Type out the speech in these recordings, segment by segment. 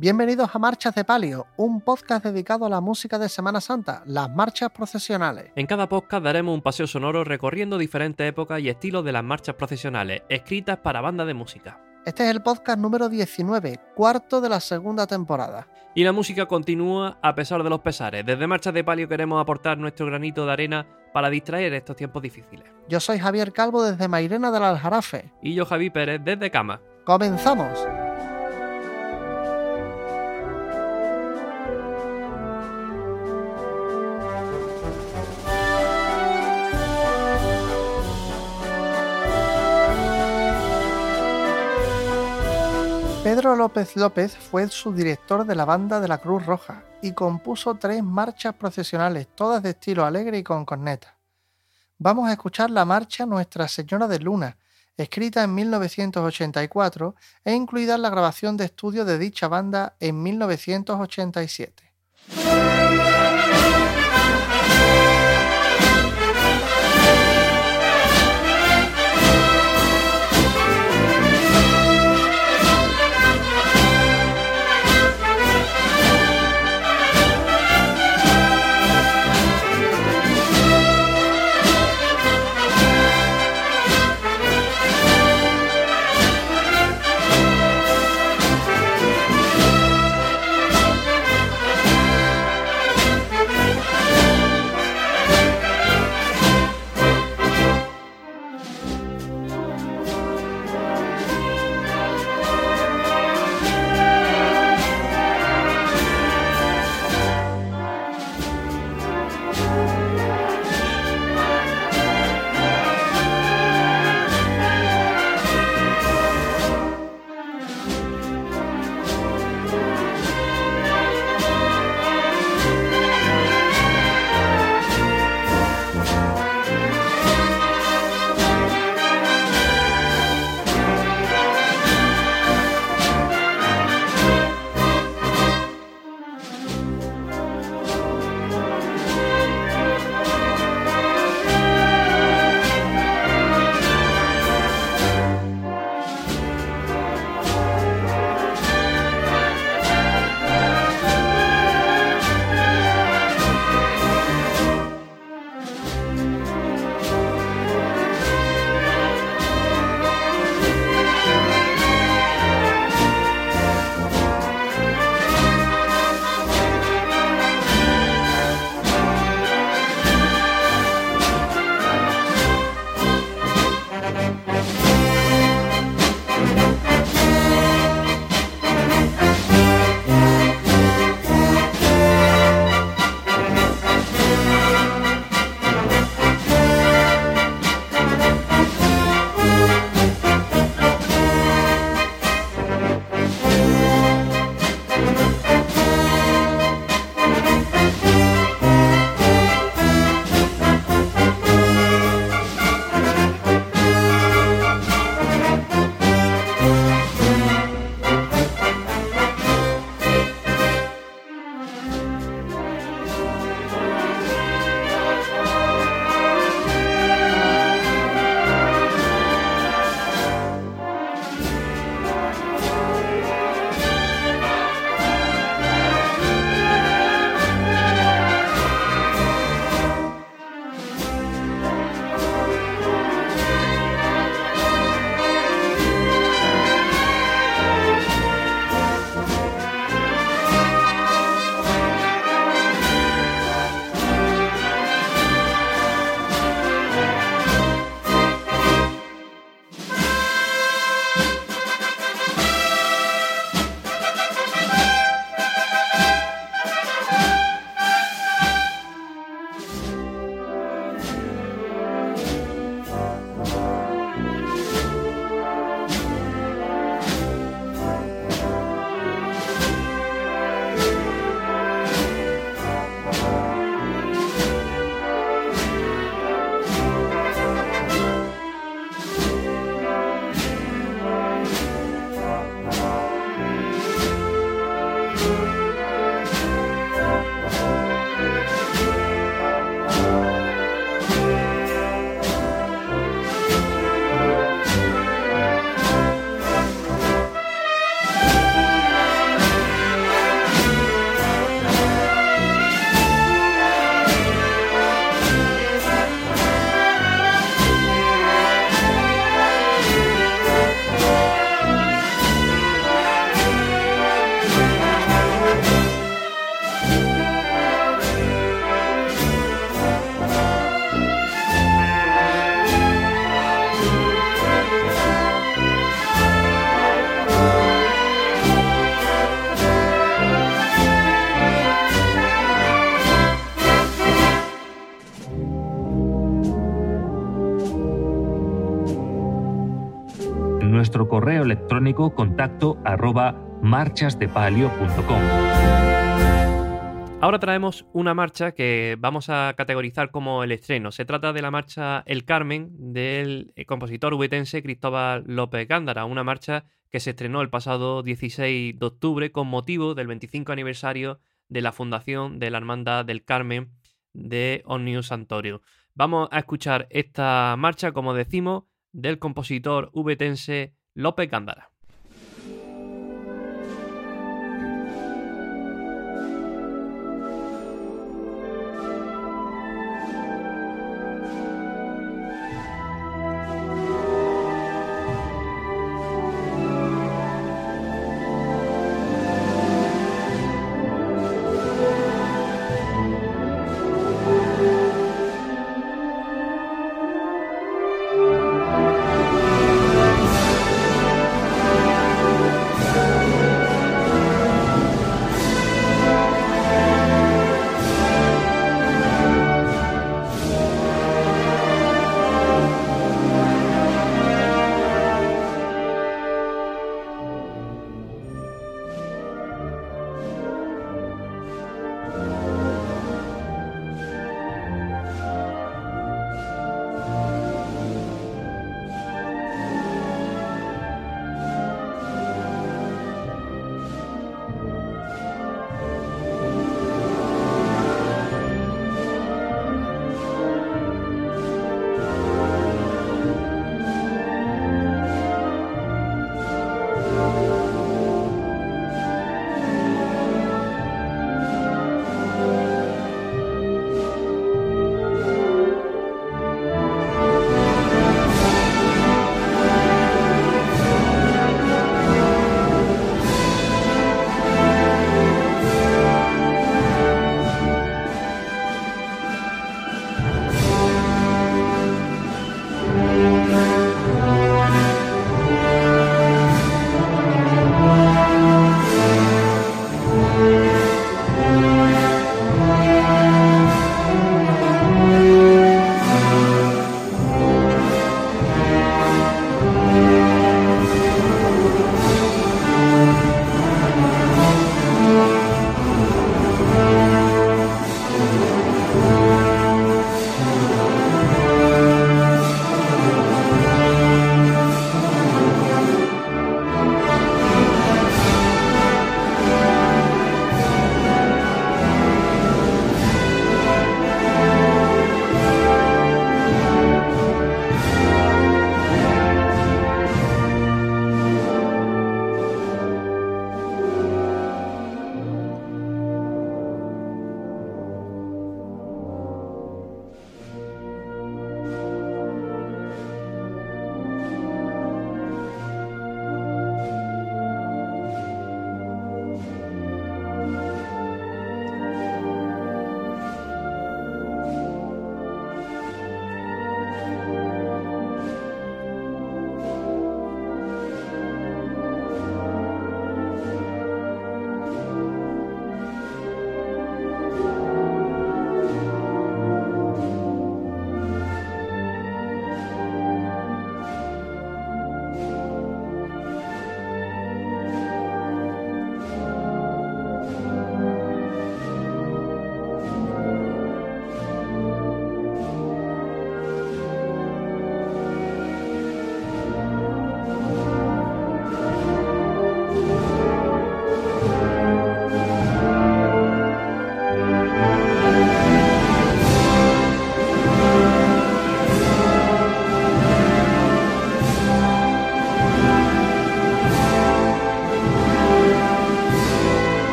Bienvenidos a Marchas de Palio, un podcast dedicado a la música de Semana Santa, las marchas procesionales. En cada podcast daremos un paseo sonoro recorriendo diferentes épocas y estilos de las marchas procesionales, escritas para bandas de música. Este es el podcast número 19, cuarto de la segunda temporada. Y la música continúa a pesar de los pesares. Desde Marchas de Palio queremos aportar nuestro granito de arena para distraer estos tiempos difíciles. Yo soy Javier Calvo desde Mairena del Aljarafe. Y yo Javi Pérez desde Cama. ¡Comenzamos! Pedro López López fue subdirector de la banda de la Cruz Roja y compuso tres marchas procesionales, todas de estilo alegre y con corneta. Vamos a escuchar la marcha Nuestra Señora de Luna, escrita en 1984 e incluida en la grabación de estudio de dicha banda en 1987. Contacto arroba marchasdepalio.com. Ahora traemos una marcha que vamos a categorizar como el estreno. Se trata de la marcha El Carmen del compositor huetense Cristóbal López Gándara, una marcha que se estrenó el pasado 16 de octubre con motivo del 25 aniversario de la fundación de la Hermandad del Carmen de Omnius Santorio. Vamos a escuchar esta marcha, como decimos, del compositor hubetense López Gándara.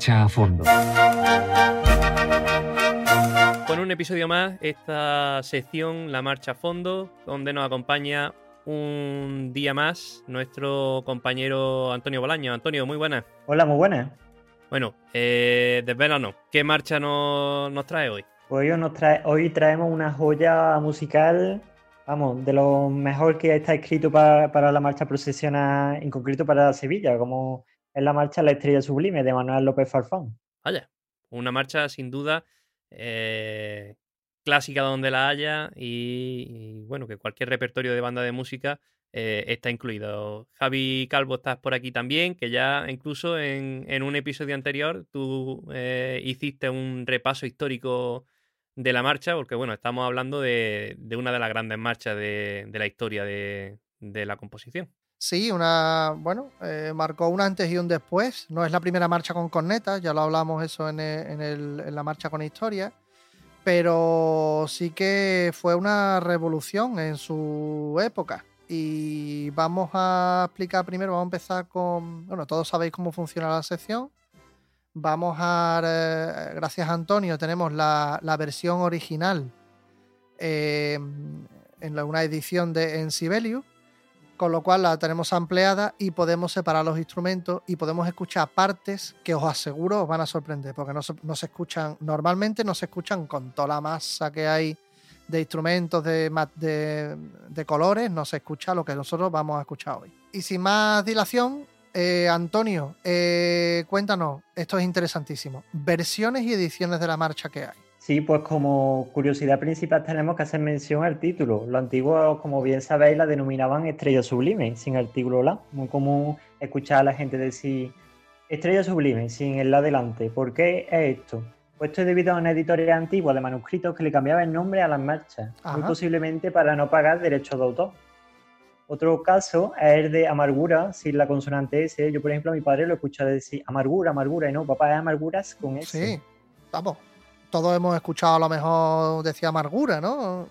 Marcha a fondo. Con un episodio más, esta sección, la Marcha a fondo, donde nos acompaña un día más nuestro compañero Antonio Bolaño. Antonio, muy buenas. Hola, muy buenas. Bueno, eh, desvélanos, ¿qué marcha nos, nos trae hoy? Pues hoy, nos trae, hoy traemos una joya musical, vamos, de lo mejor que está escrito para, para la marcha procesional, en concreto para Sevilla, como es la marcha La Estrella Sublime de Manuel López Farfán. Vaya, una marcha sin duda eh, clásica donde la haya y, bueno, que cualquier repertorio de banda de música eh, está incluido. Javi Calvo, estás por aquí también, que ya incluso en, en un episodio anterior tú eh, hiciste un repaso histórico de la marcha, porque bueno, estamos hablando de, una de las grandes marchas de, la historia de, la composición. Sí, una, bueno, eh, marcó un antes y un después. No es la primera marcha con cornetas, ya lo hablamos eso en, el, en, el, en la marcha con historia pero sí que fue una revolución en su época y vamos a explicar primero, vamos a empezar con, bueno, todos sabéis cómo funciona la sección. Vamos a, eh, gracias a Antonio, tenemos la, la versión original eh, en la, una edición de en Sibelius, con lo cual la tenemos ampliada y podemos separar los instrumentos y podemos escuchar partes que os aseguro os van a sorprender, porque no se, no se escuchan, normalmente no se escuchan con toda la masa que hay de instrumentos, de, de, colores, no se escucha lo que nosotros vamos a escuchar hoy. Y sin más dilación, eh, Antonio, eh, cuéntanos, esto es interesantísimo, versiones y ediciones de la marcha que hay. Sí, pues como curiosidad principal tenemos que hacer mención al título. Los antiguos, como bien sabéis, la denominaban estrella sublime, sin artículo la. Muy común escuchar a la gente decir estrella sublime, sin el la delante. ¿Por qué es esto? Pues esto es debido a una editorial antigua de manuscritos que le cambiaba el nombre a las marchas, Ajá. muy posiblemente para no pagar derechos de autor. Otro caso es el de amargura, sin la consonante S. Yo, por ejemplo, a mi padre lo escucho decir amargura, amargura, y no, papá es amarguras con S. Sí, vamos. Todos hemos escuchado a lo mejor decía amargura, ¿no?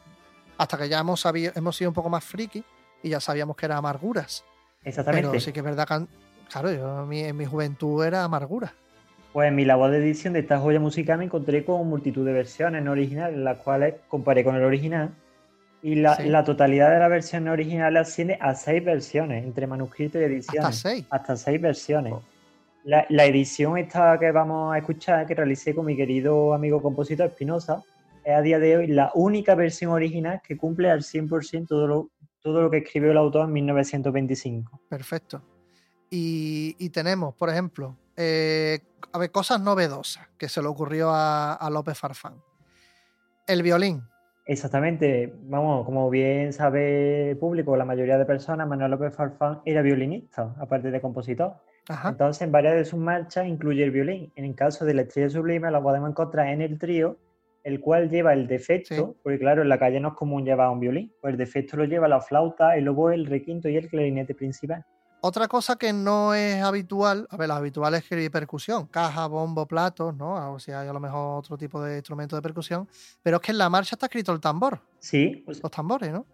Hasta que ya hemos, sabido, hemos sido un poco más friki y ya sabíamos que era amarguras. Exactamente. Pero sí que es verdad que, claro, yo en mi, en mi juventud era amargura. Pues en mi labor de edición de esta joya musical me encontré con multitud de versiones no originales, las cuales comparé con el original. Y la, sí. la totalidad de la versión original asciende a seis versiones, entre manuscrito y edición. Hasta seis. Hasta seis versiones. Oh. La, la, edición esta que vamos a escuchar, que realicé con mi querido amigo compositor Espinosa, es a día de hoy la única versión original que cumple al 100% todo lo, todo lo que escribió el autor en 1925. Perfecto. Y, y tenemos, por ejemplo, eh, a ver, cosas novedosas que se le ocurrió a, a, López Farfán. El violín. Exactamente, vamos, como bien sabe el público, la mayoría de personas, Manuel López Farfán era violinista, aparte de compositor. Ajá. Entonces, en varias de sus marchas incluye el violín. En el caso de la estrella sublime, lo podemos encontrar en el trío, el cual lleva el defecto, sí. porque claro, en la calle no es común llevar un violín, pues el defecto lo lleva la flauta, el oboe, el requinto y el clarinete principal. Otra cosa que no es habitual, a ver, lo habitual es escribir percusión, caja, bombo, platos, ¿no? O sea, hay a lo mejor otro tipo de instrumento de percusión, pero es que en la marcha está escrito el tambor. Sí. Pues, Los tambores, ¿no?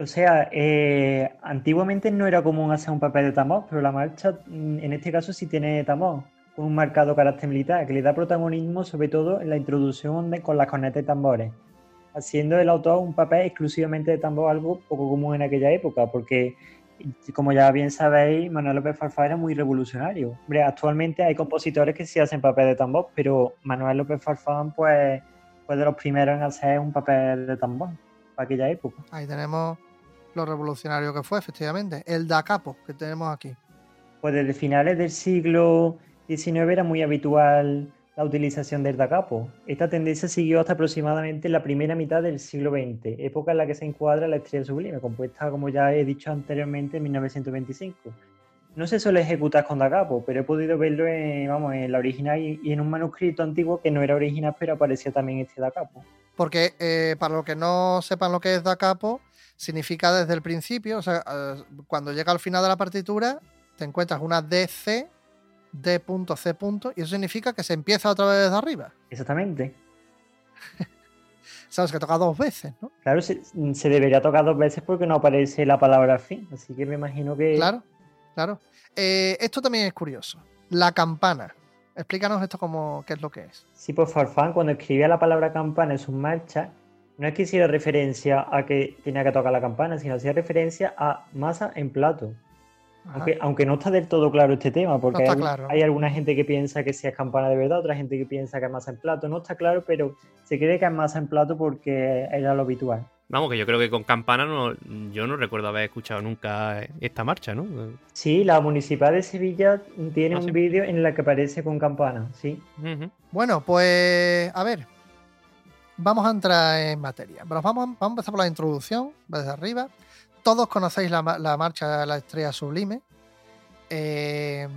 O sea, eh, antiguamente no era común hacer un papel de tambor, pero la marcha en este caso sí tiene tambor, con un marcado carácter militar, que le da protagonismo sobre todo en la introducción de, con las cornetas de tambores, haciendo el autor un papel exclusivamente de tambor, algo poco común en aquella época, porque como ya bien sabéis, Manuel López Farfán era muy revolucionario. Hombre, actualmente hay compositores que sí hacen papel de tambor, pero Manuel López Farfán pues, fue de los primeros en hacer un papel de tambor para aquella época. Ahí tenemos lo revolucionario que fue, efectivamente. El da capo que tenemos aquí. Pues desde finales del siglo XIX era muy habitual la utilización del da capo. Esta tendencia siguió hasta aproximadamente la primera mitad del siglo XX, época en la que se encuadra la estrella sublime, compuesta, como ya he dicho anteriormente, en 1925. No se suele ejecutar con da capo, pero he podido verlo en, vamos, en la original y, en un manuscrito antiguo que no era original, pero aparecía también este da capo. Porque eh, para los que no sepan lo que es da capo, significa desde el principio, o sea, eh, cuando llega al final de la partitura, te encuentras una DC D.C. y eso significa que se empieza otra vez desde arriba. Exactamente. Sabes que toca dos veces, ¿no? Claro, se, se, debería tocar dos veces porque no aparece la palabra fin, así que me imagino que... Claro, claro. Eh, esto también es curioso. La campana. Explícanos esto como qué es lo que es. Sí, pues Farfán cuando escribía la palabra campana en sus marchas, no es que hiciera referencia a que tenía que tocar la campana, sino hacía referencia a masa en plato. Aunque, aunque, no está del todo claro este tema, porque hay, hay, alguna gente que piensa que si es campana de verdad, otra gente que piensa que es masa en plato. No está claro, pero se cree que es masa en plato porque era lo habitual. Vamos, que yo creo que con campana no, yo no recuerdo haber escuchado nunca esta marcha, ¿no? Sí, la Municipal de Sevilla tiene ah, un vídeo en el que aparece con campana, sí. Bueno, pues a ver, vamos a entrar en materia. Vamos a empezar por la introducción, desde arriba. Todos conocéis la, marcha de la estrella sublime. Eh,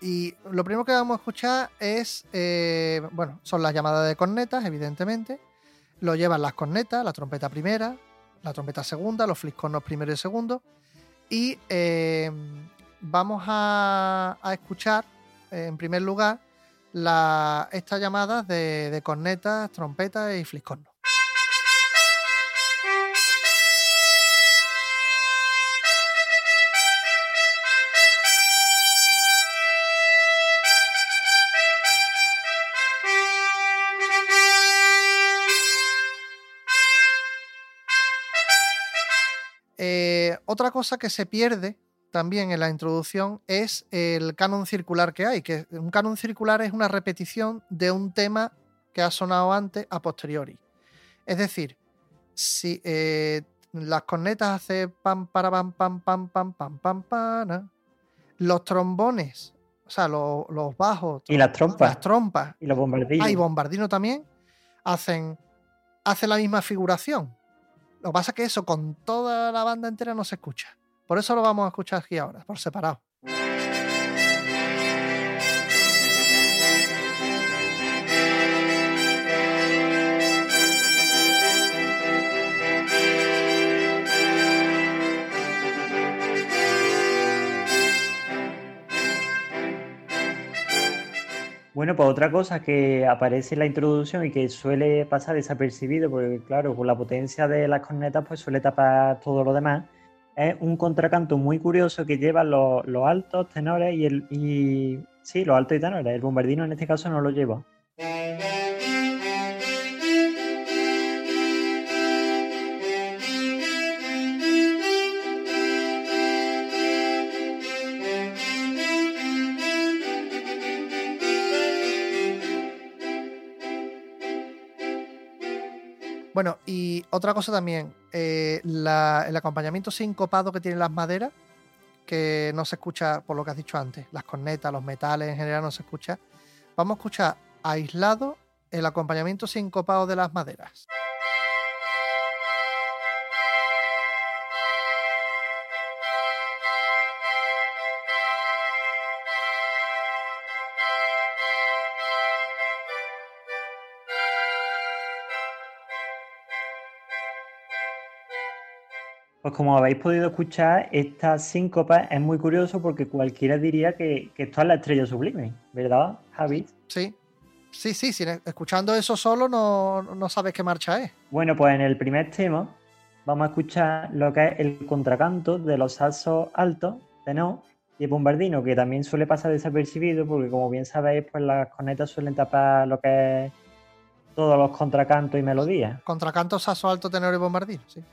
y lo primero que vamos a escuchar es, eh, bueno, son las llamadas de cornetas, evidentemente lo llevan las cornetas, la trompeta primera, la trompeta segunda, los fliscornos primero y segundo. Y eh, vamos a, escuchar, en primer lugar, estas llamadas de, de cornetas, trompetas y fliscornos. otra cosa que se pierde también en la introducción es el canon circular que hay, que un canon circular es una repetición de un tema que ha sonado antes a posteriori. Es decir, si eh, las cornetas hacen pam para pam pam pam pam pam pam pam, los trombones, o sea, los, bajos y las trompas, las trompas y los bombardinos, ah, y bombardino también hacen hacen la misma figuración. Lo que pasa es que eso con toda la banda entera no se escucha. Por eso lo vamos a escuchar aquí ahora, por separado. Bueno, pues otra cosa que aparece en la introducción y que suele pasar desapercibido, porque claro, con la potencia de las cornetas pues suele tapar todo lo demás, es un contracanto muy curioso que lleva los, altos, tenores y el... Y, sí, los altos y tenores. El bombardino en este caso no lo lleva. Bueno, y otra cosa también, eh, el acompañamiento sincopado que tienen las maderas, que no se escucha por lo que has dicho antes, las cornetas, los metales en general no se escucha. Vamos a escuchar aislado el acompañamiento sincopado de las maderas. Pues como habéis podido escuchar, esta síncopa es muy curioso porque cualquiera diría que, esto es la estrella sublime, ¿verdad, Javi? Sí, sí, sí, escuchando eso solo no, sabes qué marcha es. Bueno, pues en el primer tema vamos a escuchar lo que es el contracanto de los saxos altos, tenor y el bombardino, que también suele pasar desapercibido porque como bien sabéis, pues las cornetas suelen tapar lo que es todos los contracantos y melodías. Contracanto, saxo alto, tenor y bombardino, sí.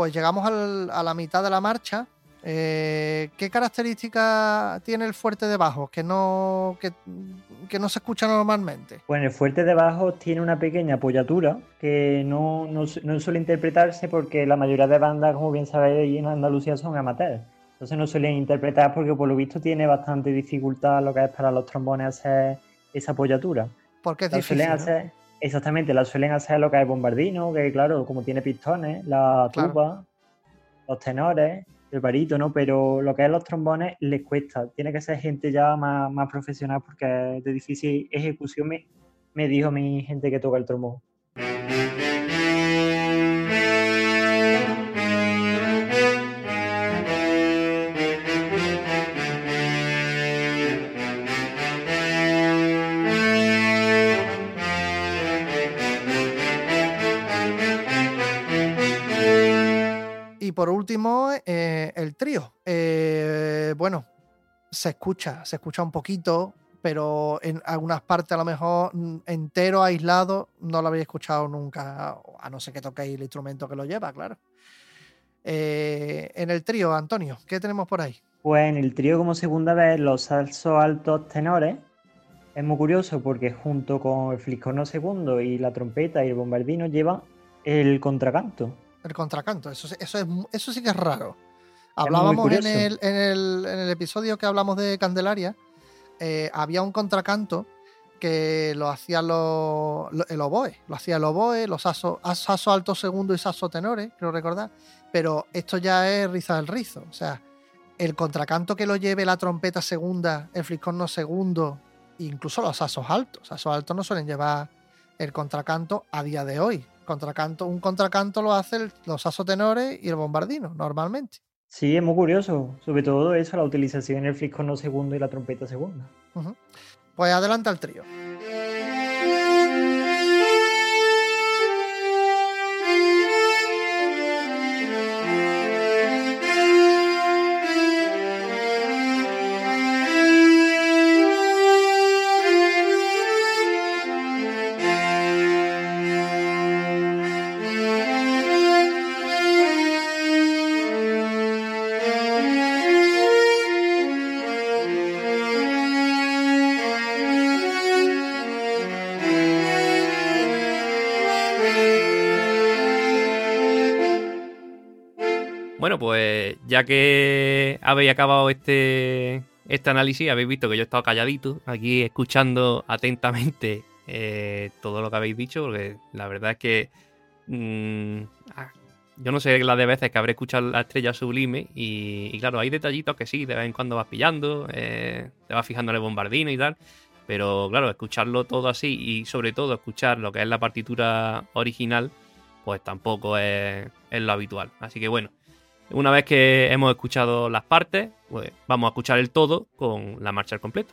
Pues llegamos a la mitad de la marcha. Eh, ¿Qué características tiene el fuerte de bajo que no, que, no se escucha normalmente? Bueno, el fuerte de bajo tiene una pequeña apoyatura que no, suele interpretarse porque la mayoría de bandas, como bien sabéis, en Andalucía son amateurs. Entonces no suelen interpretar porque por lo visto tiene bastante dificultad lo que es para los trombones hacer esa apoyatura. Porque es difícil. Exactamente, la suelen hacer lo que es bombardino, que claro, como tiene pistones, la tuba, los tenores, el barítono, pero lo que es los trombones les cuesta. Tiene que ser gente ya más, profesional porque es de difícil ejecución, me, me dijo mi gente que toca el trombón. Y por último, eh, el trío. Eh, bueno, se escucha, se escucha un poquito, pero en algunas partes a lo mejor mm, entero, aislado, no lo habéis escuchado nunca, a no ser que toquéis el instrumento que lo lleva, claro. Eh, en el trío, Antonio, ¿qué tenemos por ahí? Pues en el trío como segunda vez los salsos altos tenores. Es muy curioso porque junto con el fliscorno segundo y la trompeta y el bombardino llevan el contracanto. El contracanto, eso, eso, es, eso sí que es raro. Hablábamos en el, en, el, en el, episodio que hablamos de Candelaria, eh, había un contracanto que lo hacía lo, el oboe, lo hacía el oboe, los sasos, saso alto segundo y saso tenores, creo recordar, pero esto ya es riza del rizo, o sea, el contracanto que lo lleve la trompeta segunda, el fliscorno segundo, incluso los sasos altos, sasos altos no suelen llevar el contracanto a día de hoy, contracanto, un contracanto lo hace los sasos tenores y el bombardino normalmente. Sí, es muy curioso, sobre todo eso, la utilización en el fliscorno segundo y la trompeta segunda. Pues adelanta el trío. Ya que habéis acabado este, este análisis, habéis visto que yo he estado calladito aquí escuchando atentamente eh, todo lo que habéis dicho, porque la verdad es que mmm, yo no sé la de veces que habré escuchado la estrella sublime y, claro, hay detallitos que sí, de vez en cuando vas pillando, eh, te vas fijando en el bombardino y tal, pero claro, escucharlo todo así y sobre todo escuchar lo que es la partitura original, pues tampoco es lo habitual. Así que bueno, una vez que hemos escuchado las partes, pues vamos a escuchar el todo con la marcha al completo.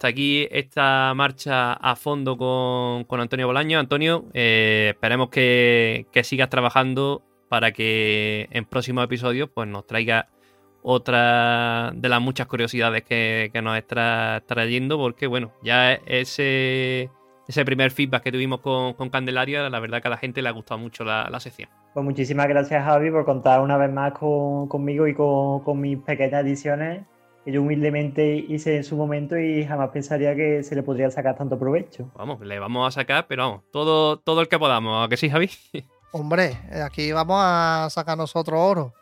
Hasta aquí esta marcha a fondo con, Antonio Bolaño. Antonio, eh, esperemos que, sigas trabajando para que en próximos episodios pues, nos traiga otra de las muchas curiosidades que, nos está trayendo, porque bueno, ya ese, ese primer feedback que tuvimos con, Candelaria, la verdad que a la gente le ha gustado mucho la, sección. Pues muchísimas gracias Javi por contar una vez más conmigo y con, con mis pequeñas ediciones que yo humildemente hice en su momento y jamás pensaría que se le podría sacar tanto provecho. Vamos, le vamos a sacar, pero vamos, todo, todo el que podamos, ¿a que sí, Javi? Hombre, aquí vamos a sacar nosotros oro.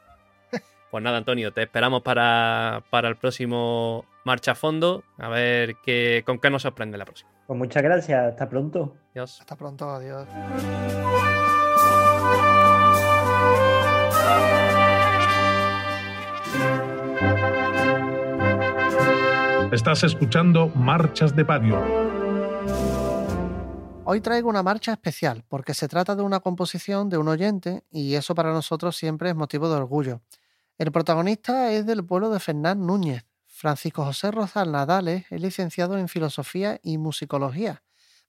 Pues nada, Antonio, te esperamos para, para el próximo Marcha a Fondo. A ver qué, con qué nos sorprende la próxima. Pues muchas gracias, hasta pronto. Adiós. Hasta pronto, adiós. Estás escuchando Marchas de Patio. Hoy traigo una marcha especial porque se trata de una composición de un oyente y eso para nosotros siempre es motivo de orgullo. El protagonista es del pueblo de Fernán Núñez. Francisco José Rozal Nadales es licenciado en Filosofía y Musicología,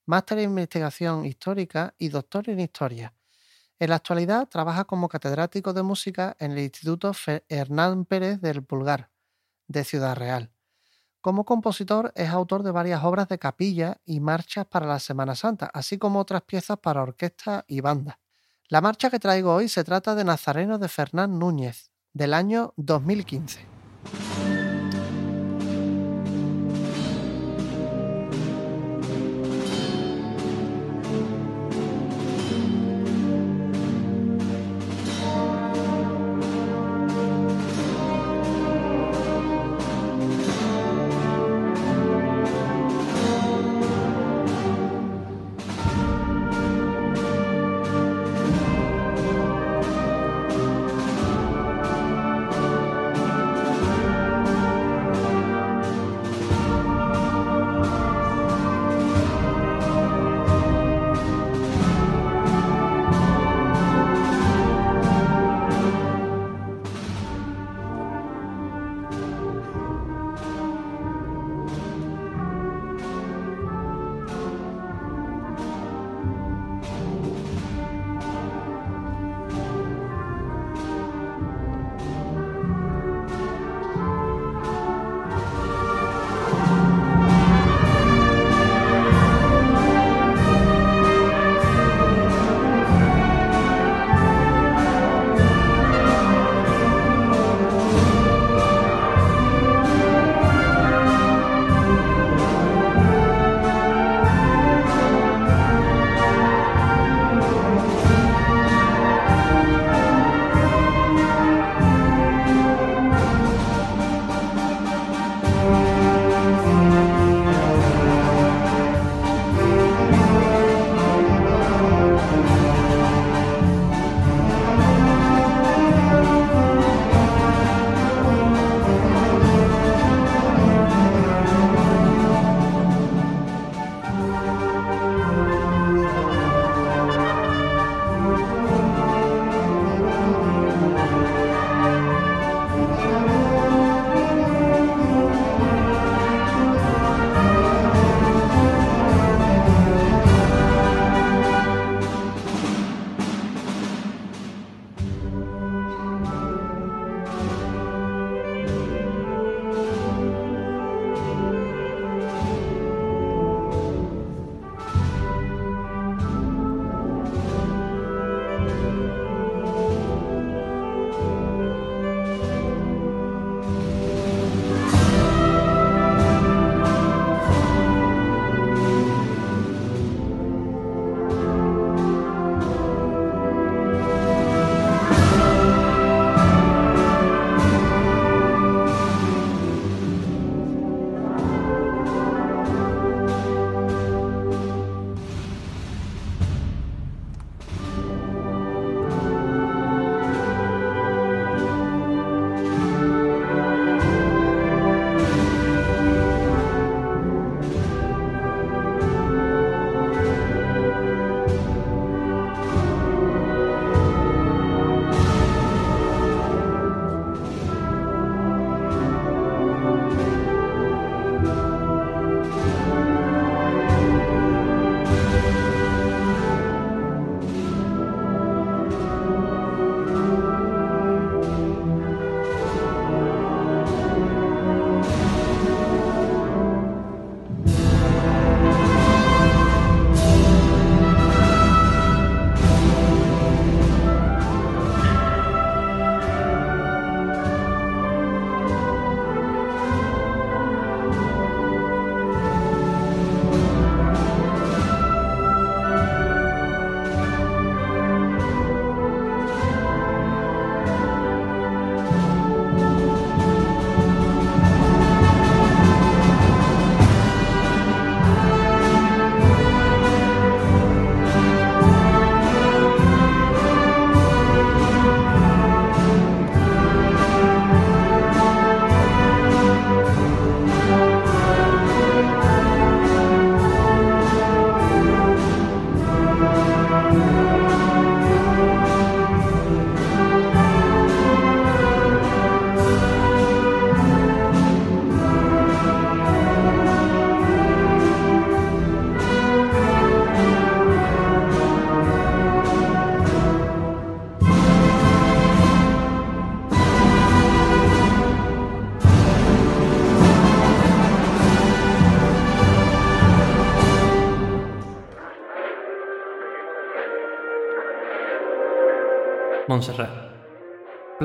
máster en Investigación Histórica y doctor en Historia. En la actualidad trabaja como catedrático de música en el Instituto Hernán Pérez del Pulgar, de Ciudad Real. Como compositor es autor de varias obras de capilla y marchas para la Semana Santa, así como otras piezas para orquesta y banda. La marcha que traigo hoy se trata de Nazareno de Fernán Núñez, del año 2015.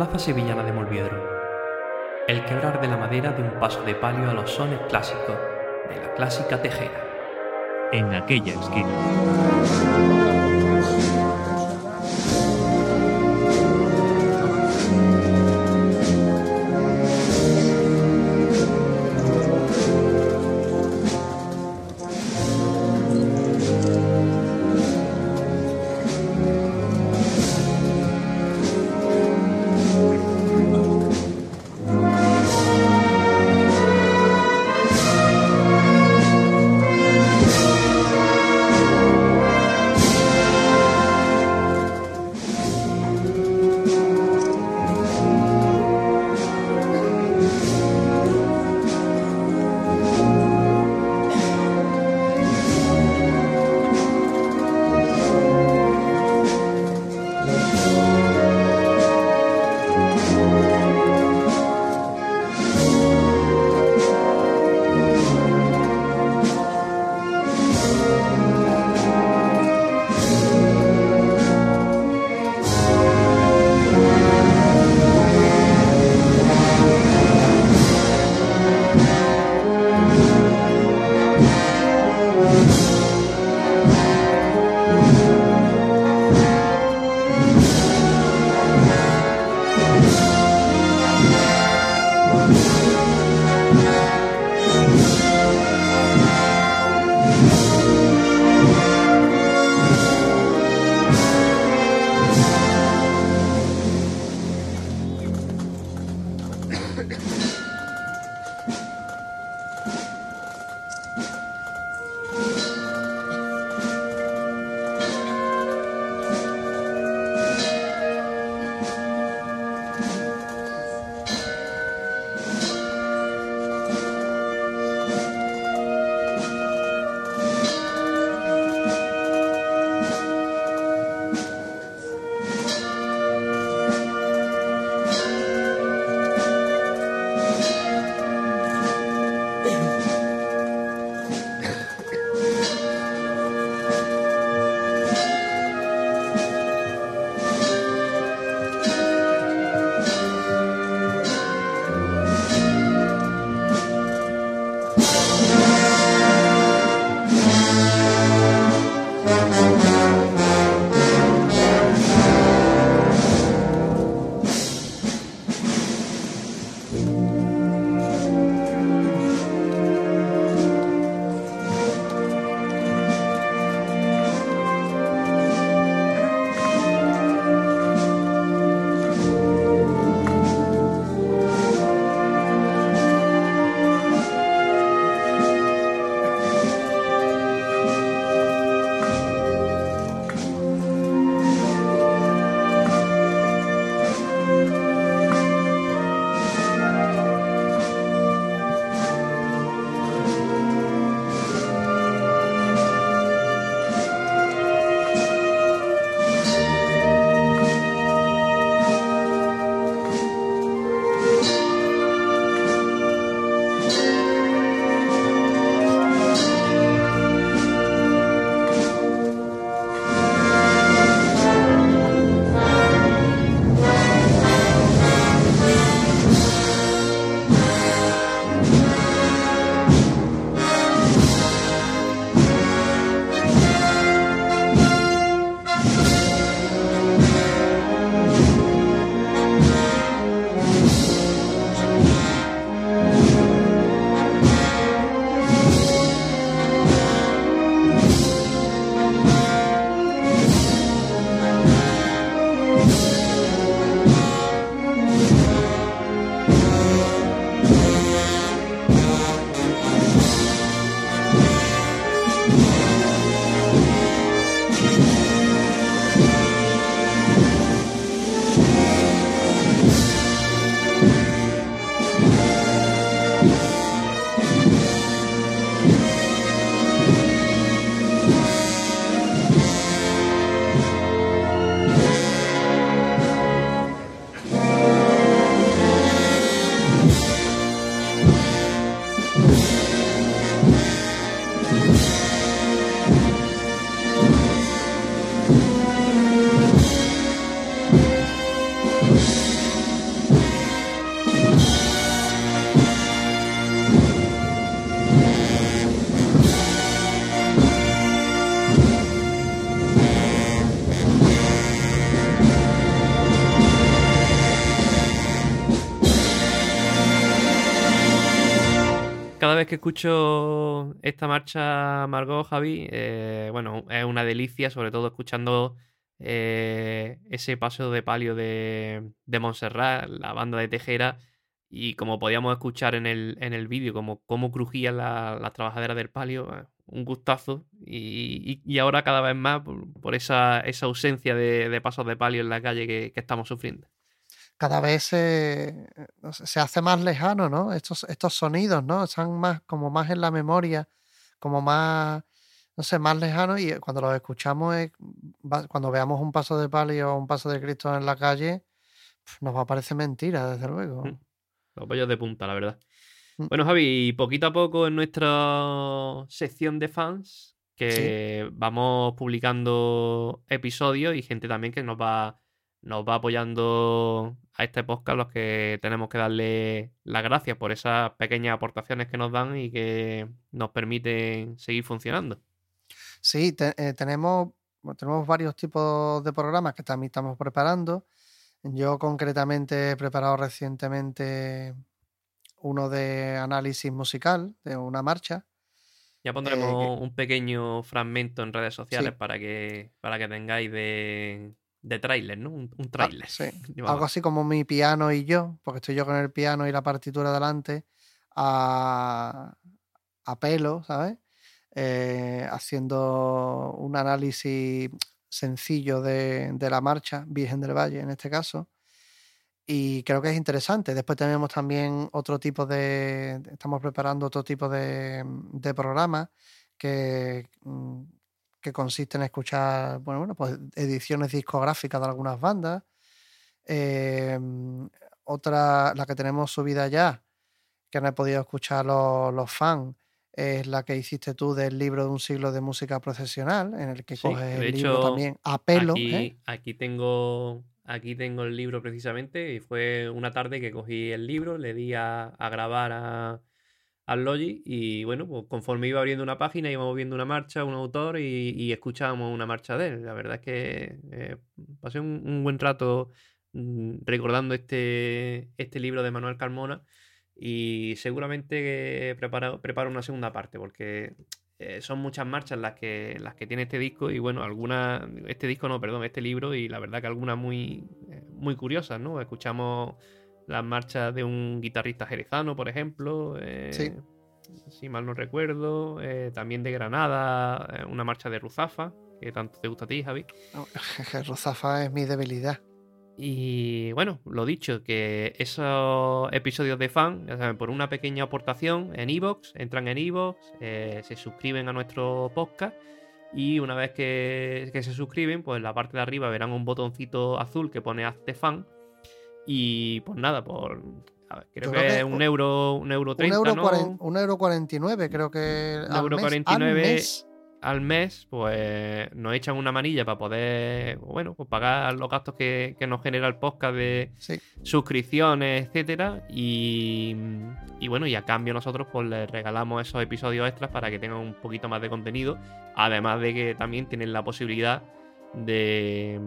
Plaza sevillana de Molviedro. El quebrar de la madera de un paso de palio a los sones clásicos de la clásica tejera. En aquella esquina. Cada vez que escucho esta marcha, Margot, Javi, eh, bueno, es una delicia, sobre todo escuchando eh, ese paso de palio de, de Montserrat, la banda de Tejera, y como podíamos escuchar en el, en el vídeo, como cómo crujían la- las trabajaderas del palio, eh, un gustazo. Y, ahora cada vez más por, esa, esa ausencia de, pasos de palio en la calle que estamos sufriendo. Cada vez se, se hace más lejano, ¿no? Estos, estos sonidos, ¿no? Están más, como más en la memoria, como más, no sé, más lejanos y cuando los escuchamos, cuando veamos un paso de palio o un paso de Cristo en la calle, nos va a parecer mentira, desde luego. Mm. Los pollos de punta, la verdad. Mm. Bueno, Javi, poquito a poco en nuestra sección de fans, que vamos publicando episodios y gente también que nos va, nos va apoyando a este podcast, los que tenemos que darle las gracias por esas pequeñas aportaciones que nos dan y que nos permiten seguir funcionando. Sí, te- eh, tenemos, tenemos varios tipos de programas que también estamos preparando. Yo concretamente he preparado recientemente uno de análisis musical de una marcha. Ya pondremos un pequeño fragmento en redes sociales Sí. para que para que tengáis de, de tráiler, ¿no? Un, un Ah, tráiler. sí. Algo así como mi piano y yo, porque estoy yo con el piano y la partitura delante, a, a pelo, ¿sabes? Eh, haciendo un análisis sencillo de, de la marcha, Virgen del Valle en este caso. Y creo que es interesante. Después tenemos también otro tipo de. Estamos preparando otro tipo de, de programa que, mm, que consiste en escuchar, bueno, bueno, pues ediciones discográficas de algunas bandas. Eh, otra, la que tenemos subida ya, que no he podido escuchar los, los fans, es la que hiciste tú del libro de un siglo de música procesional, en el que Sí, coges de el libro hecho, también a pelo. aquí, ¿eh? aquí tengo aquí tengo el libro precisamente y fue una tarde que cogí el libro, le di a, a grabar a, al Logi y bueno, pues conforme iba abriendo una página íbamos viendo una marcha, un autor y, escuchábamos una marcha de él. La verdad es que eh, pasé un, buen rato mm, recordando este, este libro de Manuel Carmona y seguramente preparo, preparo una segunda parte porque eh, son muchas marchas las que, las que tiene este disco y bueno, algunas, este disco no, perdón, este libro y la verdad que algunas muy, eh, muy curiosas, ¿no? Escuchamos las marchas de un guitarrista jerezano, por ejemplo, eh, Sí. si mal no recuerdo, eh, también de Granada, eh, una marcha de Ruzafa, que tanto te gusta a ti, Javi. No, Rozafa es mi debilidad. Y bueno, lo dicho, que esos episodios de fan, ya saben, por una pequeña aportación en Evox, entran en Evox, se suscriben a nuestro podcast y una vez que, que se suscriben, pues en la parte de arriba verán un botoncito azul que pone Hazte fan y pues nada, por... ver, creo que, creo que un euro, un euro Un treinta, euro, ¿no? cuaren- un euro 49, creo que. Un al euro mes- 49 al mes. al mes, pues nos echan una manilla para poder, bueno, pues pagar los gastos que, que nos genera el podcast de Sí, suscripciones, etcétera. Y, y bueno, y a cambio nosotros pues les regalamos esos episodios extras para que tengan un poquito más de contenido. Además de que también tienen la posibilidad de,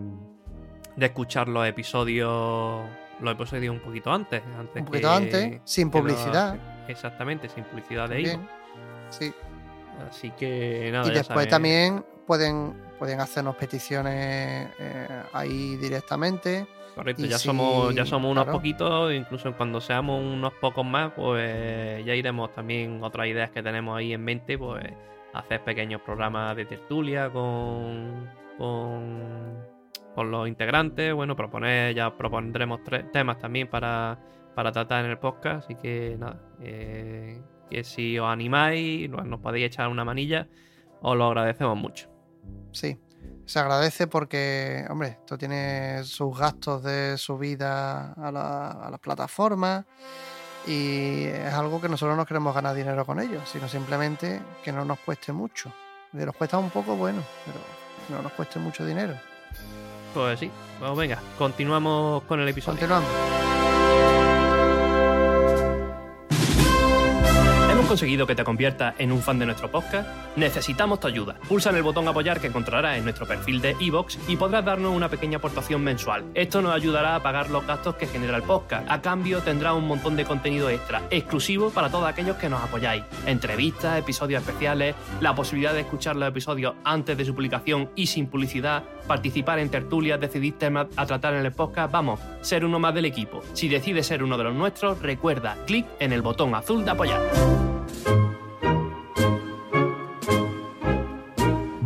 de escuchar los episodios. Los episodios un poquito antes. antes un poquito que- antes, sin publicidad. exactamente, sin publicidad de. Ivo. Sí. Así que nada. Y después también pueden, pueden hacernos peticiones eh, ahí directamente. Correcto, Y ya si- somos, ya somos unos claro. poquitos, incluso cuando seamos unos pocos más, pues ya iremos también otras ideas que tenemos ahí en mente, pues hacer pequeños programas de tertulia con, con, con los integrantes, bueno, proponer, ya propondremos tres temas también para, para tratar en el podcast, así que nada, eh, que si os animáis, nos, podéis echar una manilla, os lo agradecemos mucho. Sí. Se agradece porque, hombre, esto tiene sus gastos de subida a, la- a las plataformas y es algo que nosotros no queremos ganar dinero con ello, sino simplemente que no nos cueste mucho. Si nos cuesta un poco, bueno, pero que no nos cueste mucho dinero. Pues sí, pues venga, continuamos con el episodio. Continuamos. Conseguido que te conviertas en un fan de nuestro podcast? Necesitamos tu ayuda. Pulsa en el botón apoyar que encontrarás en nuestro perfil de iVoox y podrás darnos una pequeña aportación mensual. Esto nos ayudará a pagar los gastos que genera el podcast. A cambio tendrás un montón de contenido extra, exclusivo para todos aquellos que nos apoyáis. Entrevistas, episodios especiales, la posibilidad de escuchar los episodios antes de su publicación y sin publicidad, participar en tertulias, decidir temas a tratar en el podcast, vamos, ser uno más del equipo. Si decides ser uno de los nuestros, recuerda, clic en el botón azul de apoyar.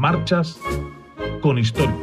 Marchas con historia.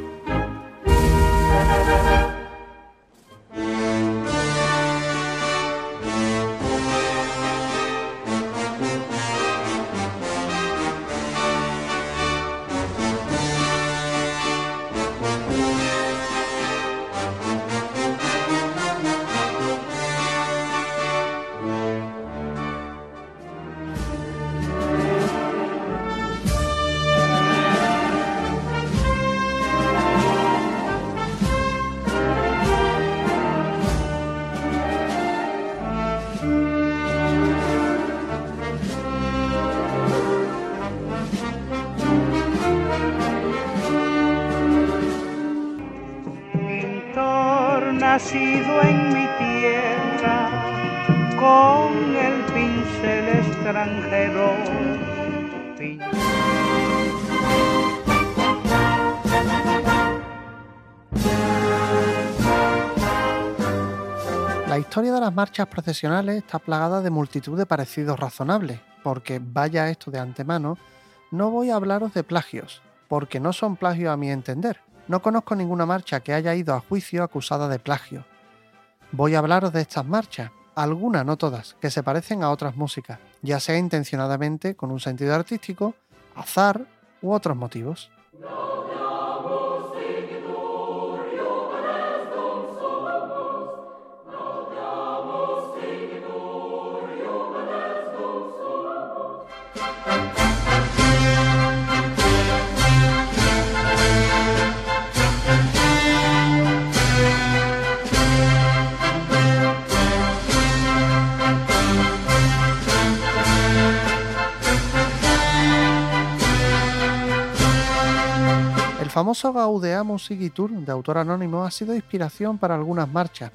Marchas procesionales está plagada de multitud de parecidos razonables, porque vaya esto de antemano, no voy a hablaros de plagios, porque no son plagios a mi entender. No conozco ninguna marcha que haya ido a juicio acusada de plagio. Voy a hablaros de estas marchas, algunas, no todas, que se parecen a otras músicas, ya sea intencionadamente con un sentido artístico, azar u otros motivos. Famoso Gaudea Musigitur de autor anónimo ha sido inspiración para algunas marchas,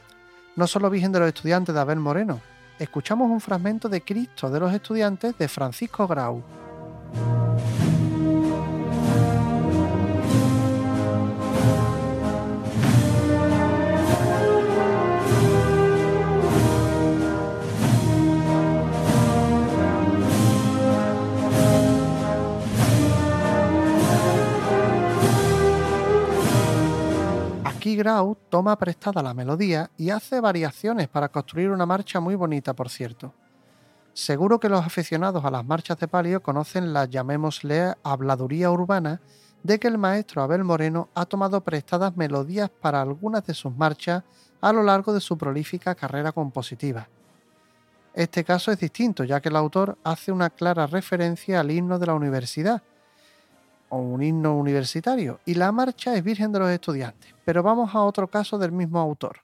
no solo Virgen de los Estudiantes de Abel Moreno. Escuchamos un fragmento de Cristo de los Estudiantes de Francisco Grau. Grau toma prestada la melodía y hace variaciones para construir una marcha muy bonita, por cierto. Seguro que los aficionados a las marchas de palio conocen la, llamémosle, habladuría urbana de que el maestro Abel Moreno ha tomado prestadas melodías para algunas de sus marchas a lo largo de su prolífica carrera compositiva. Este caso es distinto, ya que el autor hace una clara referencia al himno de la universidad, o un himno universitario, y la marcha es Virgen de los Estudiantes. Pero vamos a otro caso del mismo autor.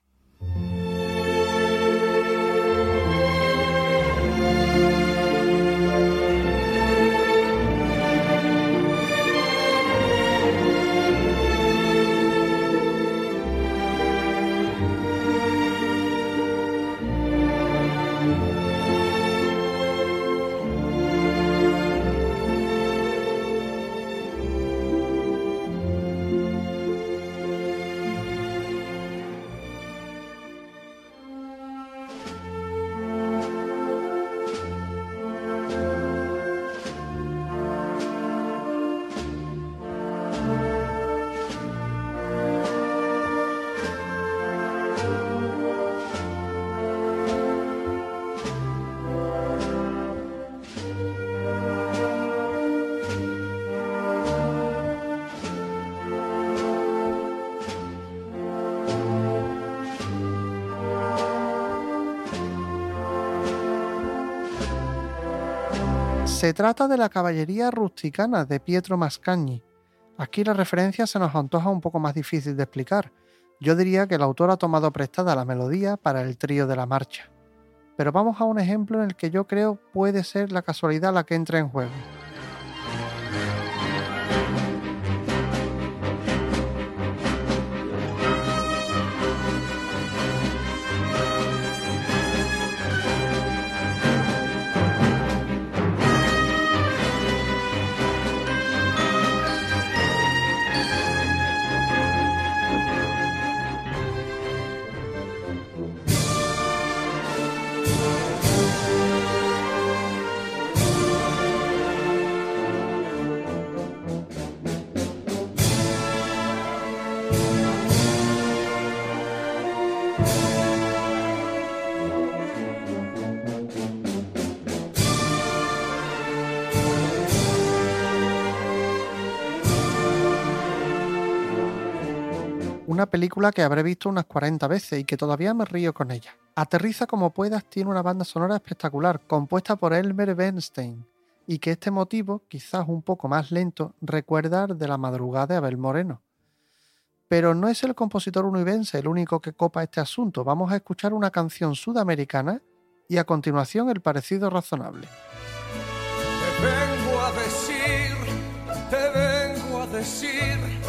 Se trata de la caballería rusticana de Pietro Mascagni. Aquí la referencia se nos antoja un poco más difícil de explicar. Yo diría que el autor ha tomado prestada la melodía para el trío de la marcha. pero vamos a un ejemplo en el que yo creo puede ser la casualidad la que entra en juego. Una película que habré visto unas 40 veces y que todavía me río con ella. Aterriza como puedas tiene una banda sonora espectacular, compuesta por Elmer Bernstein, y que este motivo, quizás un poco más lento, recuerda de la madrugada de Abel Moreno. Pero no es el compositor univense el único que copa este asunto. Vamos a escuchar una canción sudamericana y a continuación el parecido razonable. Te vengo a decir, te vengo a decir,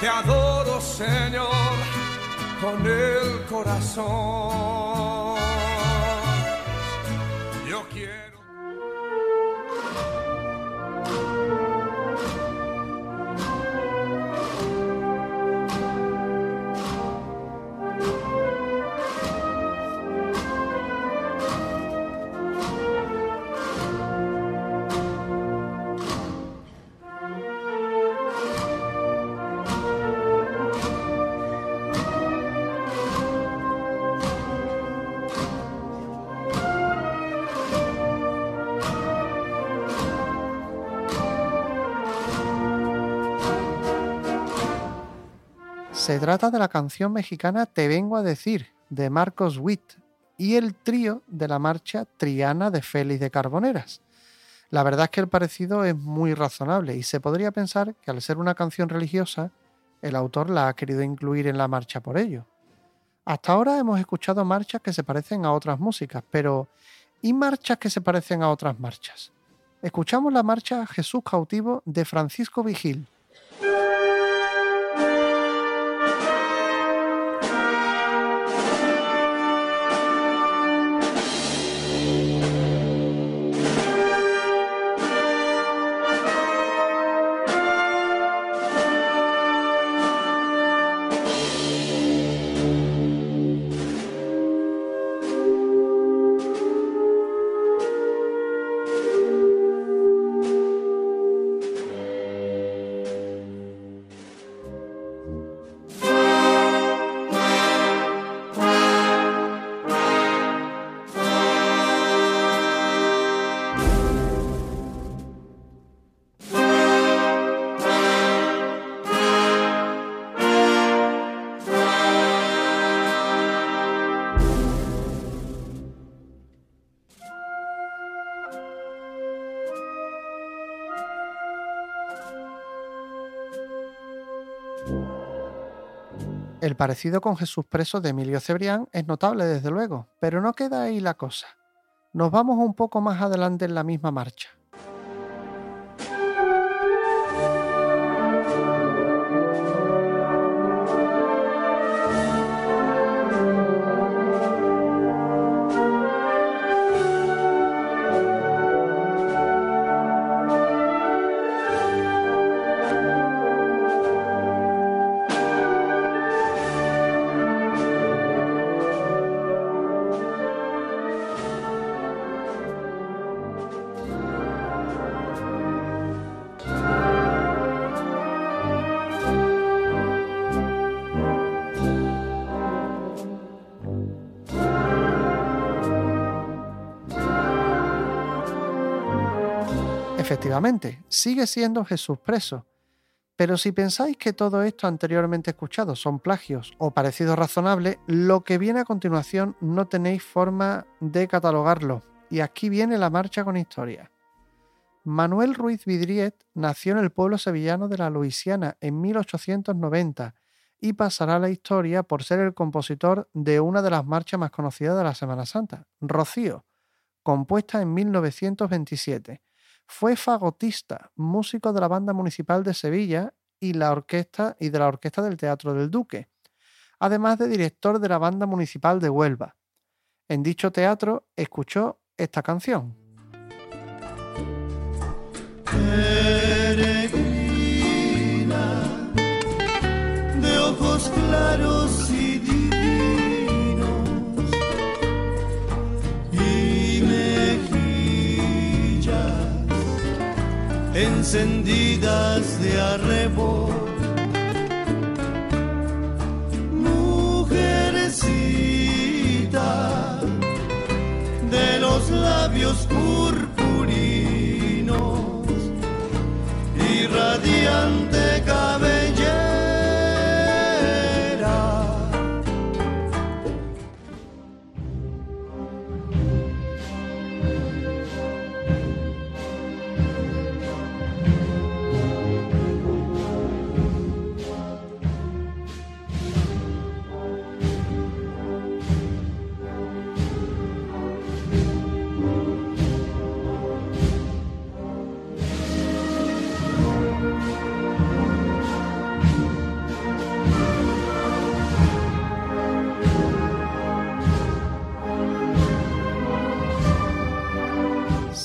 te adoro, Señor, con el corazón. Trata de la canción mexicana Te vengo a decir, de Marcos Witt, y el trío de la marcha Triana de Félix de Carboneras. La verdad es que el parecido es muy razonable y se podría pensar que al ser una canción religiosa, el autor la ha querido incluir en la marcha por ello. Hasta ahora hemos escuchado marchas que se parecen a otras músicas, pero ¿y marchas que se parecen a otras marchas? Escuchamos la marcha Jesús cautivo de Francisco Vigil. El parecido con Jesús preso de Emilio Cebrián es notable desde luego, pero no queda ahí la cosa. Nos vamos un poco más adelante en la misma marcha. Sigue siendo Jesús preso. Pero si pensáis que todo esto anteriormente escuchado son plagios o parecidos razonables, lo que viene a continuación no tenéis forma de catalogarlo. Y aquí viene la marcha con historia. Manuel Ruiz Vidriet nació en el pueblo sevillano de la Luisiana en 1890 y pasará a la historia por ser el compositor de una de las marchas más conocidas de la Semana Santa, Rocío, compuesta en 1927 fue fagotista, músico de la Banda Municipal de Sevilla y, la orquesta, y de la Orquesta del Teatro del Duque, además de director de la Banda Municipal de Huelva. En dicho teatro escuchó esta canción. de ojos claros y encendidas de arrebo. Mujercita de los labios purpurinos y radiante cabellera.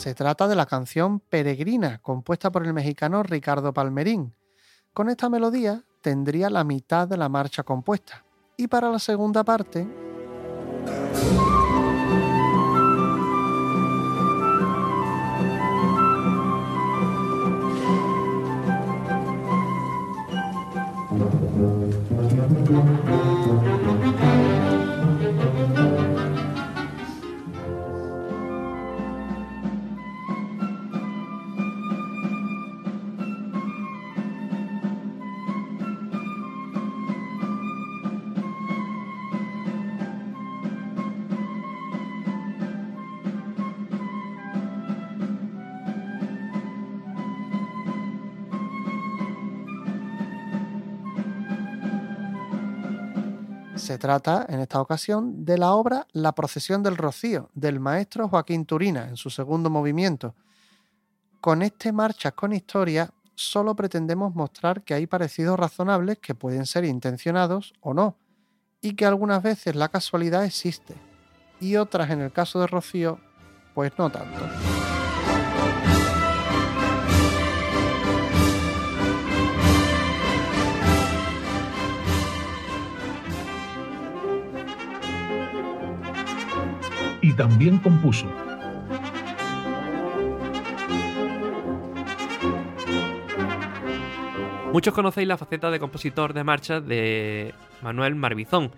Se trata de la canción Peregrina, compuesta por el mexicano Ricardo Palmerín. Con esta melodía tendría la mitad de la marcha compuesta. Y para la segunda parte, Se trata, en esta ocasión, de la obra La procesión del Rocío, del maestro Joaquín Turina, en su segundo movimiento. Con este Marchas con Historia solo pretendemos mostrar que hay parecidos razonables que pueden ser intencionados o no, y que algunas veces la casualidad existe, y otras, en el caso de Rocío, pues no tanto. También compuso. Muchos conocéis la faceta de compositor de marchas de Manuel Marbizón,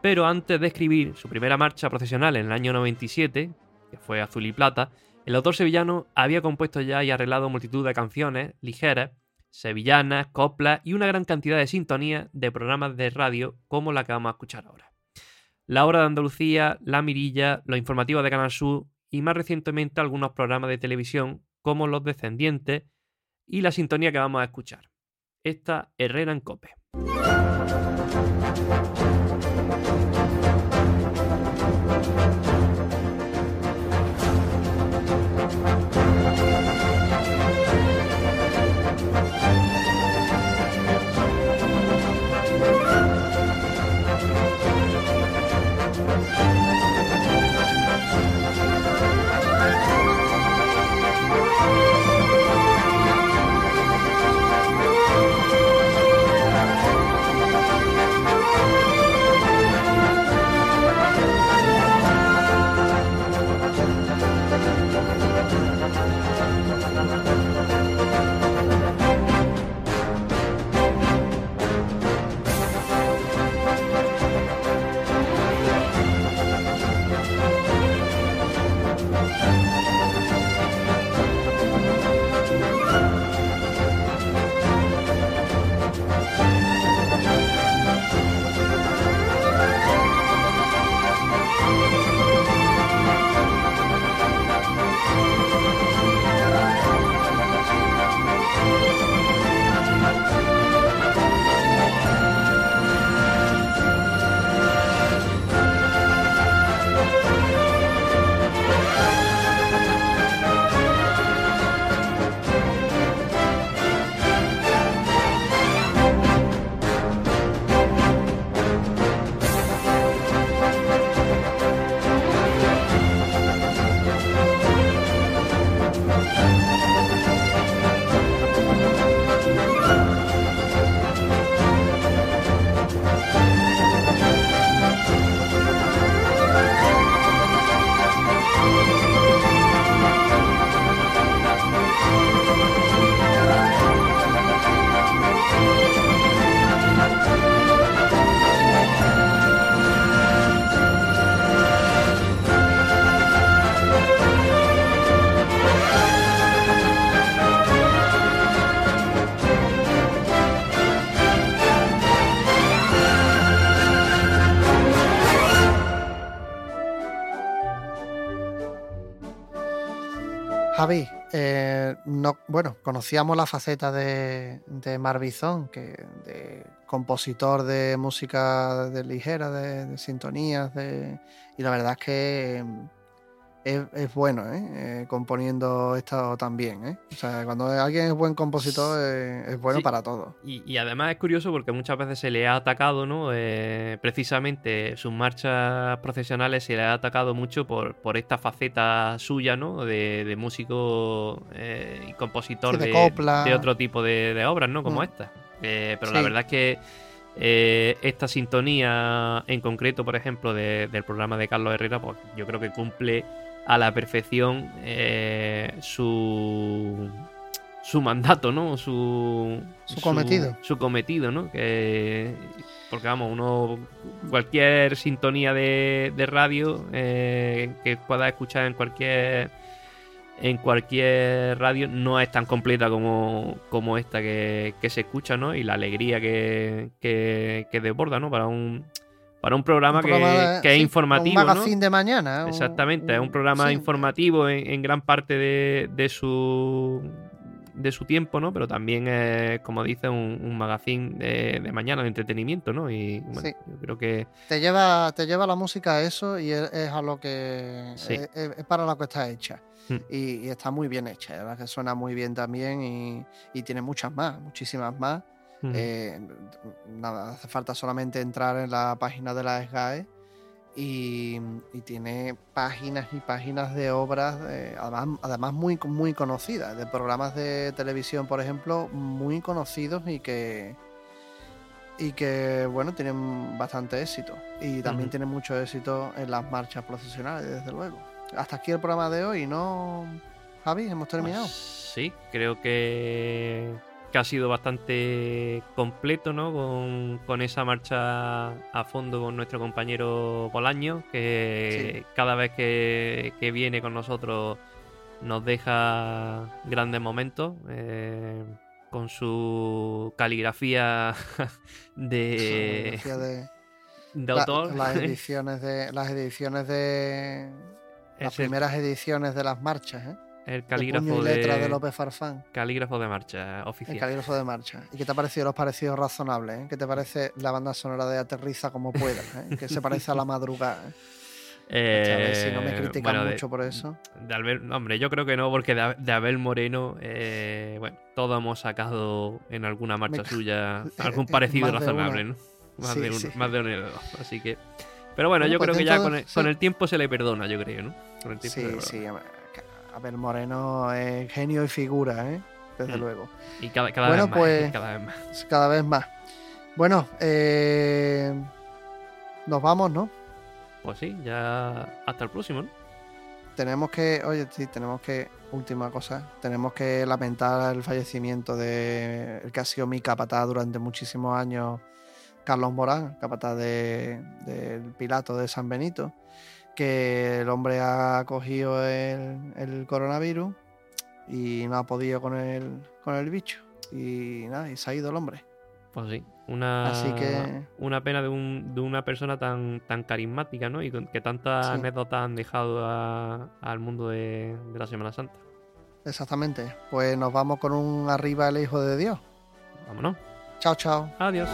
pero antes de escribir su primera marcha profesional en el año 97, que fue Azul y Plata, el autor sevillano había compuesto ya y arreglado multitud de canciones ligeras, sevillanas, coplas y una gran cantidad de sintonías de programas de radio como la que vamos a escuchar ahora. La Hora de Andalucía, La Mirilla, los informativos de Canal Sur y más recientemente algunos programas de televisión como Los Descendientes y la sintonía que vamos a escuchar. Esta Herrera en Cope. No, bueno, conocíamos la faceta de, de Marbizón, que de compositor de música de ligera, de, de sintonías, de, y la verdad es que es, es bueno, ¿eh? Eh, componiendo esto también. ¿eh? O sea, cuando alguien es buen compositor eh, es bueno Sí. para todo. Y, y además es curioso porque muchas veces se le ha atacado, ¿no? Eh, precisamente sus marchas profesionales se le ha atacado mucho por, por esta faceta suya, ¿no? De, de músico y compositor Sí, de de, otro tipo de, obras, ¿no? Como Mm. esta. Pero la verdad es que eh, esta sintonía en concreto, por ejemplo, de- del programa de Carlos Herrera, pues yo creo que cumple a la perfección eh, su su mandato, ¿no? Su, Su cometido. Su, cometido, ¿no? Que, porque vamos, uno cualquier sintonía de, de radio eh, que pueda escuchar en cualquier en cualquier radio no es tan completa como, como esta que, que se escucha, ¿no? Y la alegría que, que, que desborda, ¿no? Para un para un programa, Un programa que, es informativo, Un ¿no? magazine de mañana. un- Exactamente, es un programa sí, informativo en, en gran parte de, de su de su tiempo, ¿no? Pero también es, como dice, un, un magazine de, de mañana de entretenimiento, ¿no? Y bueno, Sí. yo creo que Te lleva, te lleva la música a eso y es, es a lo que es, para lo que está hecha. Mm. Y, y está muy bien hecha, verdad que suena muy bien también y, y tiene muchas más, muchísimas más. Eh, nada, hace falta solamente entrar en la página de la SGAE y, y tiene páginas y páginas de obras, eh, además, además muy, muy conocidas, de programas de televisión, por ejemplo, muy conocidos y que, y que bueno, tienen bastante éxito. Y también tienen mucho éxito en las marchas profesionales, desde luego. Hasta aquí el programa de hoy, ¿no, Javi? Hemos terminado. Pues sí, creo que, que ha sido bastante completo, ¿no? Con, con esa marcha a fondo con nuestro compañero Bolaño, que cada vez que, que viene con nosotros nos deja grandes momentos. eh, con su caligrafía de, Fotografía de- de la- autor. las ediciones de las ediciones de las Es el, primeras ediciones de las marchas ¿eh? El De calígrafo y letra de, de, López Farfán calígrafo de marcha el oficial. calígrafo de marcha y qué te ha parecido los parecidos razonables ¿eh? qué te parece la banda sonora de aterriza como puedas ¿eh? que se parece a la madrugada ¿eh? A ver si no me Eh, critican bueno, de- mucho por eso De Albert, hombre, yo creo que no, porque de, de Abel Moreno, eh, bueno, todos hemos sacado en alguna marcha Me- suya eh, algún eh, parecido de razonable. ¿no? Más, Sí, de sí. más de uno y de dos. Así que. Pero bueno, Bueno, yo pues creo que ya con de- el, con sí. el tiempo se le perdona, yo creo, ¿no? Con el tiempo se le sí perdona. sí a ver Moreno es genio y figura ¿eh? desde Mm. luego Y cada, cada Bueno, vez más. pues- Cada vez más. cada vez más bueno eh, nos vamos ¿no? Pues sí, ya hasta el próximo, ¿no? tenemos que, oye, sí, tenemos que, última cosa, tenemos que lamentar el fallecimiento de el que ha sido mi capataz durante muchísimos años, Carlos Morán, capataz de- del Pilato de San Benito, que el hombre ha cogido el, el coronavirus y no ha podido con el, con el bicho. Y nada, y se ha ido el hombre. Pues sí. Una, Así que- una pena de, un- de una persona tan, tan carismática, ¿no? Y con- que tantas Sí. anécdotas han dejado al mundo de, de la Semana Santa. Exactamente. Pues nos vamos con un arriba el Hijo de Dios. Vámonos. Chao, chao. Adiós.